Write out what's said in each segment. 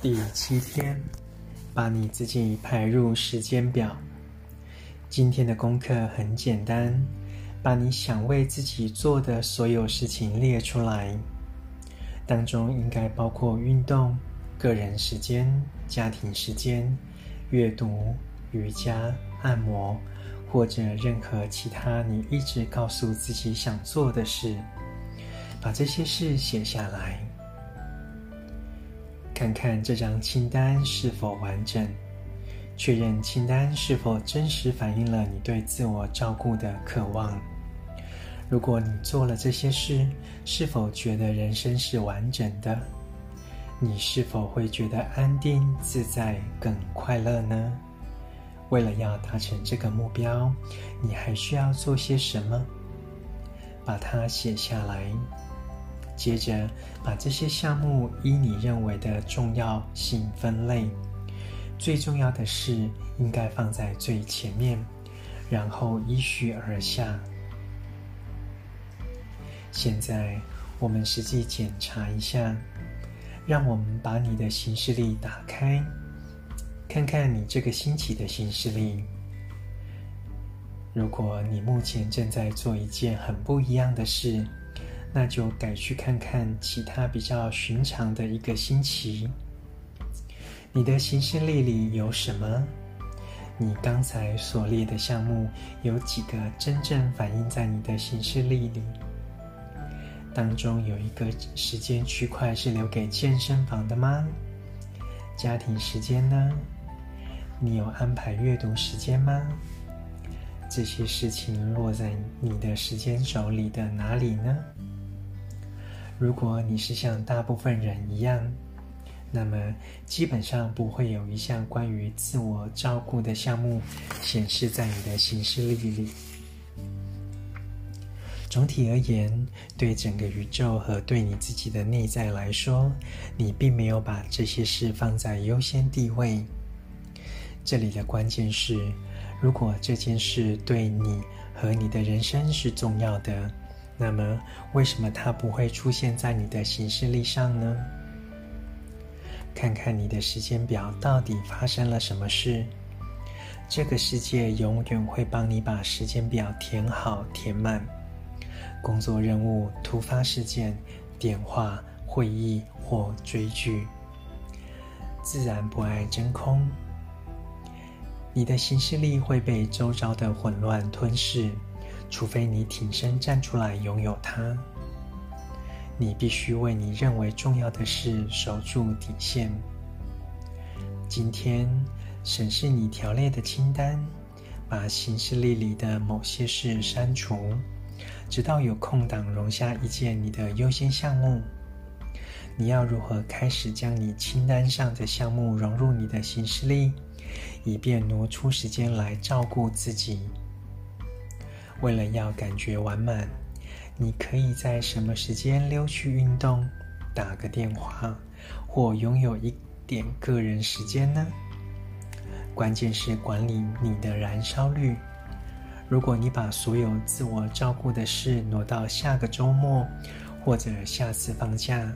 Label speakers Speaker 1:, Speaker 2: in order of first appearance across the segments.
Speaker 1: 第七天，把你自己排入时间表。今天的功课很简单，把你想为自己做的所有事情列出来，当中应该包括运动、个人时间、家庭时间、阅读、瑜伽、按摩，或者任何其他你一直告诉自己想做的事。把这些事写下来。看看这张清单是否完整，确认清单是否真实反映了你对自我照顾的渴望。如果你做了这些事，是否觉得人生是完整的？你是否会觉得安定、自在、更快乐呢？为了要达成这个目标，你还需要做些什么？把它写下来。接着，把这些项目依你认为的重要性分类，最重要的事应该放在最前面，然后依序而下。现在，我们实际检查一下，让我们把你的行事历打开，看看你这个星期的行事历。如果你目前正在做一件很不一样的事，那就改去看看其他比较寻常的一个星期。你的行事历里有什么？你刚才所列的项目有几个真正反映在你的行事历里？当中有一个时间区块是留给健身房的吗？家庭时间呢？你有安排阅读时间吗？这些事情落在你的时间轴里的哪里呢？如果你是像大部分人一样，那么基本上不会有一项关于自我照顾的项目显示在你的行事历里。总体而言，对整个宇宙和对你自己的内在来说，你并没有把这些事放在优先地位。这里的关键是，如果这件事对你和你的人生是重要的。那么，为什么它不会出现在你的行事历上呢？看看你的时间表到底发生了什么事。这个世界永远会帮你把时间表填好、填满。工作任务、突发事件、电话、会议或追剧，自然不爱真空。你的行事历会被周遭的混乱吞噬。除非你挺身站出来拥有它，你必须为你认为重要的事守住底线。今天审视你条列的清单，把行事历里的某些事删除，直到有空档容下一件你的优先项目。你要如何开始将你清单上的项目融入你的行事历，以便挪出时间来照顾自己？为了要感觉完满，你可以在什么时间溜去运动、打个电话，或拥有一点个人时间呢？关键是管理你的燃烧率。如果你把所有自我照顾的事挪到下个周末或者下次放假，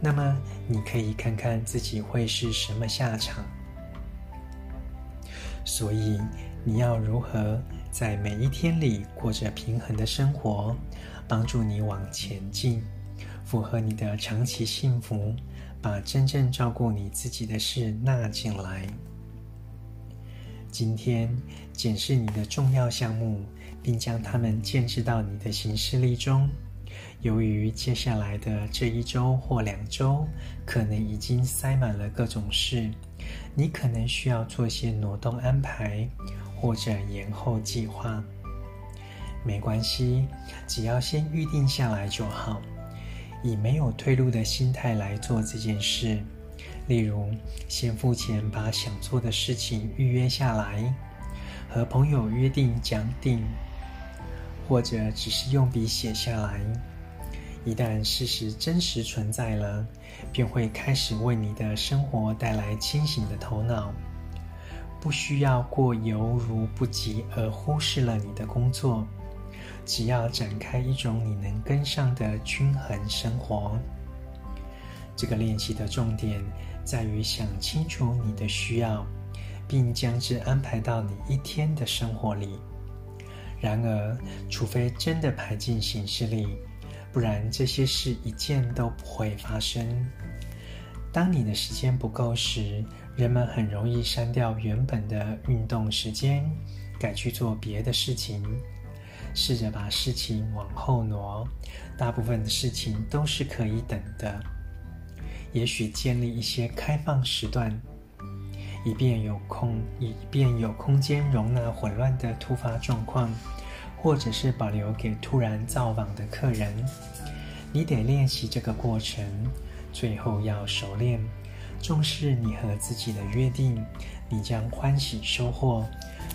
Speaker 1: 那么你可以看看自己会是什么下场。所以，你要如何在每一天里过着平衡的生活，帮助你往前进，符合你的长期幸福，把真正照顾你自己的事纳进来。今天检视你的重要项目，并将它们建置到你的行事历中。由于接下来的这一周或两周可能已经塞满了各种事，你可能需要做些挪动安排。或者延后计划，没关系，只要先预定下来就好。以没有退路的心态来做这件事，例如先付钱把想做的事情预约下来，和朋友约定讲定，或者只是用笔写下来。一旦事实真实存在了，便会开始为你的生活带来清醒的头脑。不需要过犹如不及而忽视了你的工作，只要展开一种你能跟上的均衡生活。这个练习的重点在于想清楚你的需要，并将之安排到你一天的生活里。然而，除非真的排进行事里，不然这些事一件都不会发生。当你的时间不够时，人们很容易删掉原本的运动时间，改去做别的事情。试着把事情往后挪，大部分的事情都是可以等的。也许建立一些开放时段，以便有空，以便有空间容纳混乱的突发状况，或者是保留给突然造访的客人。你得练习这个过程，最后要熟练，重视你和自己的约定，你将欢喜收获，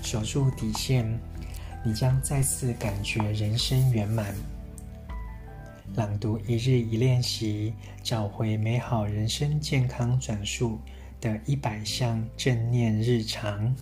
Speaker 1: 守住底线，你将再次感觉人生圆满。朗读一日一练习，找回美好人生健康转述的一百项正念日常。